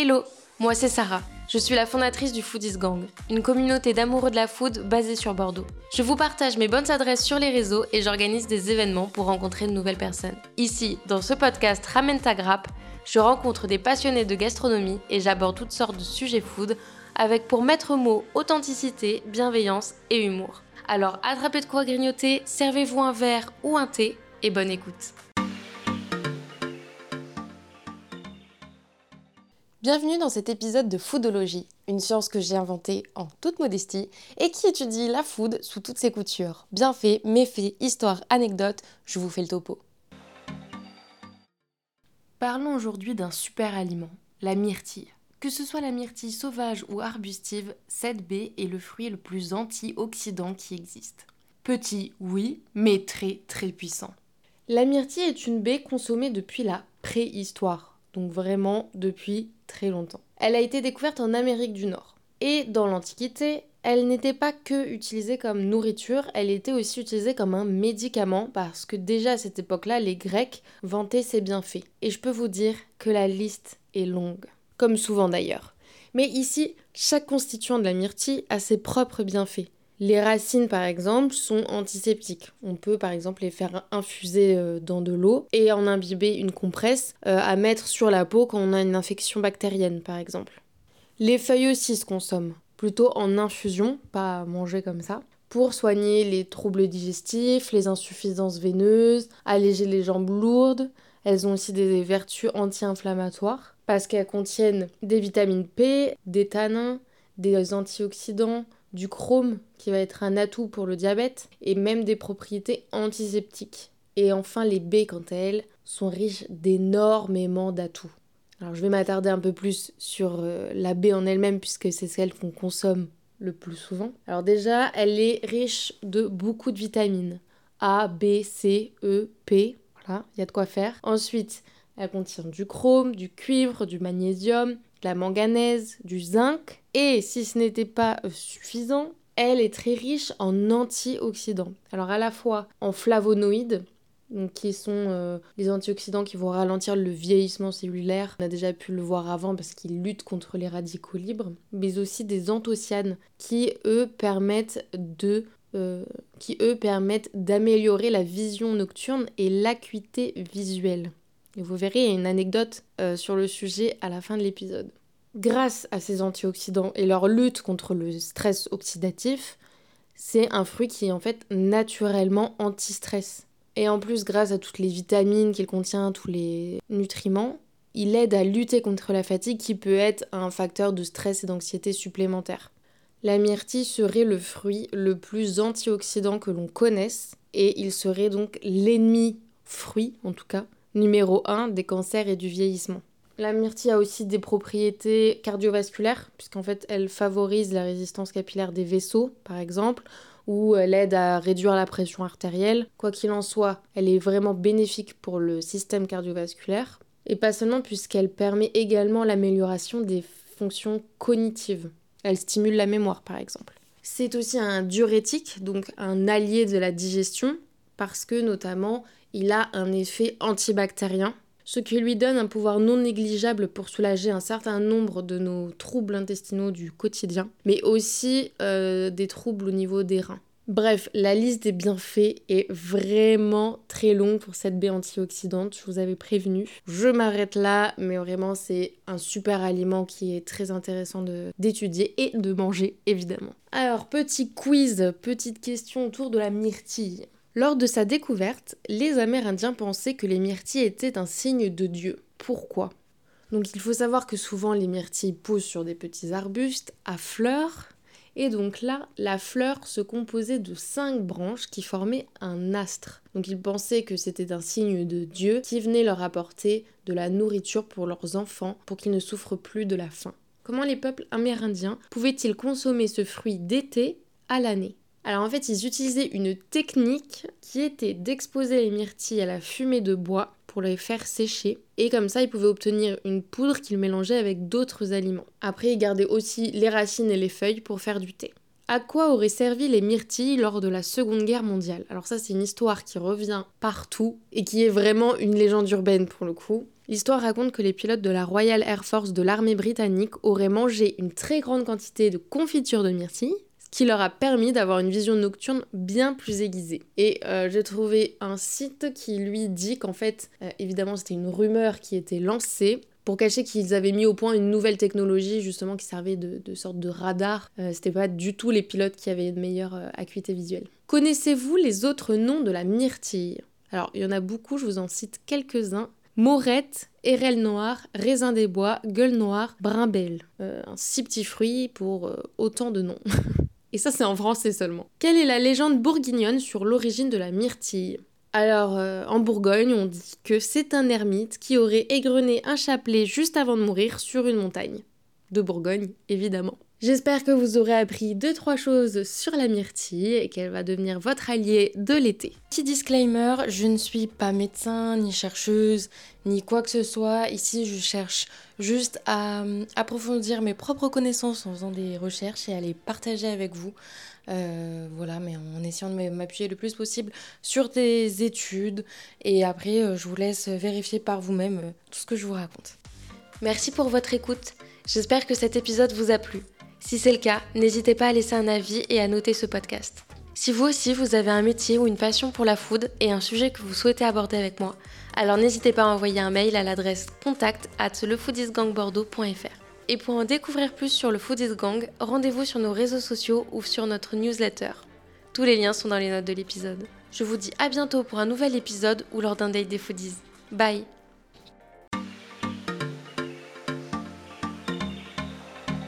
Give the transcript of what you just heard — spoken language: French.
Hello, moi c'est Sarah. Je suis la fondatrice du Foodies Gang, une communauté d'amoureux de la food basée sur Bordeaux. Je vous partage mes bonnes adresses sur les réseaux et j'organise des événements pour rencontrer de nouvelles personnes. Ici, dans ce podcast Ramène ta grappe, je rencontre des passionnés de gastronomie et j'aborde toutes sortes de sujets food avec pour maître mot authenticité, bienveillance et humour. Alors attrapez de quoi grignoter, servez-vous un verre ou un thé et bonne écoute. Bienvenue dans cet épisode de Foodologie, une science que j'ai inventée en toute modestie et qui étudie la food sous toutes ses coutures. Bienfaits, méfaits, histoires, anecdotes, je vous fais le topo. Parlons aujourd'hui d'un super aliment, la myrtille. Que ce soit la myrtille sauvage ou arbustive, cette baie est le fruit le plus antioxydant qui existe. Petit, oui, mais très très puissant. La myrtille est une baie consommée depuis la préhistoire donc vraiment depuis très longtemps. Elle a été découverte en Amérique du Nord. Et dans l'Antiquité, elle n'était pas que utilisée comme nourriture, elle était aussi utilisée comme un médicament parce que déjà à cette époque-là, les Grecs vantaient ses bienfaits. Et je peux vous dire que la liste est longue, comme souvent d'ailleurs. Mais ici, chaque constituant de la myrtille a ses propres bienfaits. Les racines, par exemple, sont antiseptiques. On peut, par exemple, les faire infuser euh, dans de l'eau et en imbiber une compresse euh, à mettre sur la peau quand on a une infection bactérienne, par exemple. Les feuilles aussi se consomment, plutôt en infusion, pas à manger comme ça, pour soigner les troubles digestifs, les insuffisances veineuses, alléger les jambes lourdes. Elles ont aussi des vertus anti-inflammatoires parce qu'elles contiennent des vitamines P, des tanins, des antioxydants, du chrome qui va être un atout pour le diabète et même des propriétés antiseptiques. Et enfin les baies quant à elles sont riches d'énormément d'atouts. Alors je vais m'attarder un peu plus sur euh, la baie en elle-même puisque c'est celle qu'on consomme le plus souvent. Alors déjà, elle est riche de beaucoup de vitamines. A, B, C, E, P. Voilà, il y a de quoi faire. Ensuite, elle contient du chrome, du cuivre, du magnésium, de la manganèse, du zinc. Et si ce n'était pas euh, suffisant, elle est très riche en antioxydants. Alors à la fois en flavonoïdes, qui sont euh, les antioxydants qui vont ralentir le vieillissement cellulaire. On a déjà pu le voir avant parce qu'ils luttent contre les radicaux libres, mais aussi des anthocyanes qui eux permettent euh, d'améliorer la vision nocturne et l'acuité visuelle. Et vous verrez, il y a une anecdote euh, sur le sujet à la fin de l'épisode. Grâce à ces antioxydants et leur lutte contre le stress oxydatif, c'est un fruit qui est en fait naturellement anti-stress. Et en plus, grâce à toutes les vitamines qu'il contient, tous les nutriments, il aide à lutter contre la fatigue qui peut être un facteur de stress et d'anxiété supplémentaire. La myrtille serait le fruit le plus antioxydant que l'on connaisse et il serait donc l'ennemi fruit en tout cas numéro 1 des cancers et du vieillissement. La myrtille a aussi des propriétés cardiovasculaires, puisqu'en fait elle favorise la résistance capillaire des vaisseaux, par exemple, ou elle aide à réduire la pression artérielle. Quoi qu'il en soit, elle est vraiment bénéfique pour le système cardiovasculaire. Et pas seulement puisqu'elle permet également l'amélioration des fonctions cognitives. Elle stimule la mémoire, par exemple. C'est aussi un diurétique, donc un allié de la digestion, parce que notamment il a un effet antibactérien, ce qui lui donne un pouvoir non négligeable pour soulager un certain nombre de nos troubles intestinaux du quotidien, mais aussi euh, des troubles au niveau des reins. Bref, la liste des bienfaits est vraiment très longue pour cette baie antioxydante, je vous avais prévenu. Je m'arrête là, mais vraiment c'est un super aliment qui est très intéressant d'étudier et de manger évidemment. Alors, petit quiz, petite question autour de la myrtille. Lors de sa découverte, les Amérindiens pensaient que les myrtilles étaient un signe de Dieu. Pourquoi? Donc il faut savoir que souvent les myrtilles poussent sur des petits arbustes à fleurs, et donc là, la fleur se composait de cinq branches qui formaient un astre. Donc ils pensaient que c'était un signe de Dieu qui venait leur apporter de la nourriture pour leurs enfants pour qu'ils ne souffrent plus de la faim. Comment les peuples amérindiens pouvaient-ils consommer ce fruit d'été à l'année? Alors en fait, ils utilisaient une technique qui était d'exposer les myrtilles à la fumée de bois pour les faire sécher. Et comme ça, ils pouvaient obtenir une poudre qu'ils mélangeaient avec d'autres aliments. Après, ils gardaient aussi les racines et les feuilles pour faire du thé. À quoi auraient servi les myrtilles lors de la Seconde Guerre mondiale? Alors ça, c'est une histoire qui revient partout et qui est vraiment une légende urbaine pour le coup. L'histoire raconte que les pilotes de la Royal Air Force de l'armée britannique auraient mangé une très grande quantité de confiture de myrtille, qui leur a permis d'avoir une vision nocturne bien plus aiguisée. Et euh, j'ai trouvé un site qui lui dit qu'en fait, euh, évidemment c'était une rumeur qui était lancée, pour cacher qu'ils avaient mis au point une nouvelle technologie justement qui servait de, sorte de radar. Euh, c'était pas du tout les pilotes qui avaient une meilleure acuité visuelle. Connaissez-vous les autres noms de la myrtille? Alors, il y en a beaucoup, je vous en cite quelques-uns. Morette, érelle noire, raisin des bois, gueule noire, brimbelle. Un si petit fruit pour autant de noms. Et ça, c'est en français seulement. Quelle est la légende bourguignonne sur l'origine de la myrtille? Alors, euh, en Bourgogne, on dit que c'est un ermite qui aurait égrené un chapelet juste avant de mourir sur une montagne. De Bourgogne, évidemment. J'espère que vous aurez appris 2-3 choses sur la myrtille et qu'elle va devenir votre allié de l'été. Petit disclaimer, je ne suis pas médecin, ni chercheuse, ni quoi que ce soit. Ici, je cherche juste à euh, approfondir mes propres connaissances en faisant des recherches et à les partager avec vous. Euh, voilà, mais en essayant de m'appuyer le plus possible sur des études. Et après, euh, je vous laisse vérifier par vous-même tout ce que je vous raconte. Merci pour votre écoute. J'espère que cet épisode vous a plu. Si c'est le cas, n'hésitez pas à laisser un avis et à noter ce podcast. Si vous aussi vous avez un métier ou une passion pour la food et un sujet que vous souhaitez aborder avec moi, alors n'hésitez pas à envoyer un mail à l'adresse contact at lefoodisgangbordeaux.fr. Et pour en découvrir plus sur le Foodies Gang, rendez-vous sur nos réseaux sociaux ou sur notre newsletter. Tous les liens sont dans les notes de l'épisode. Je vous dis à bientôt pour un nouvel épisode ou lors d'un date des foodies. Bye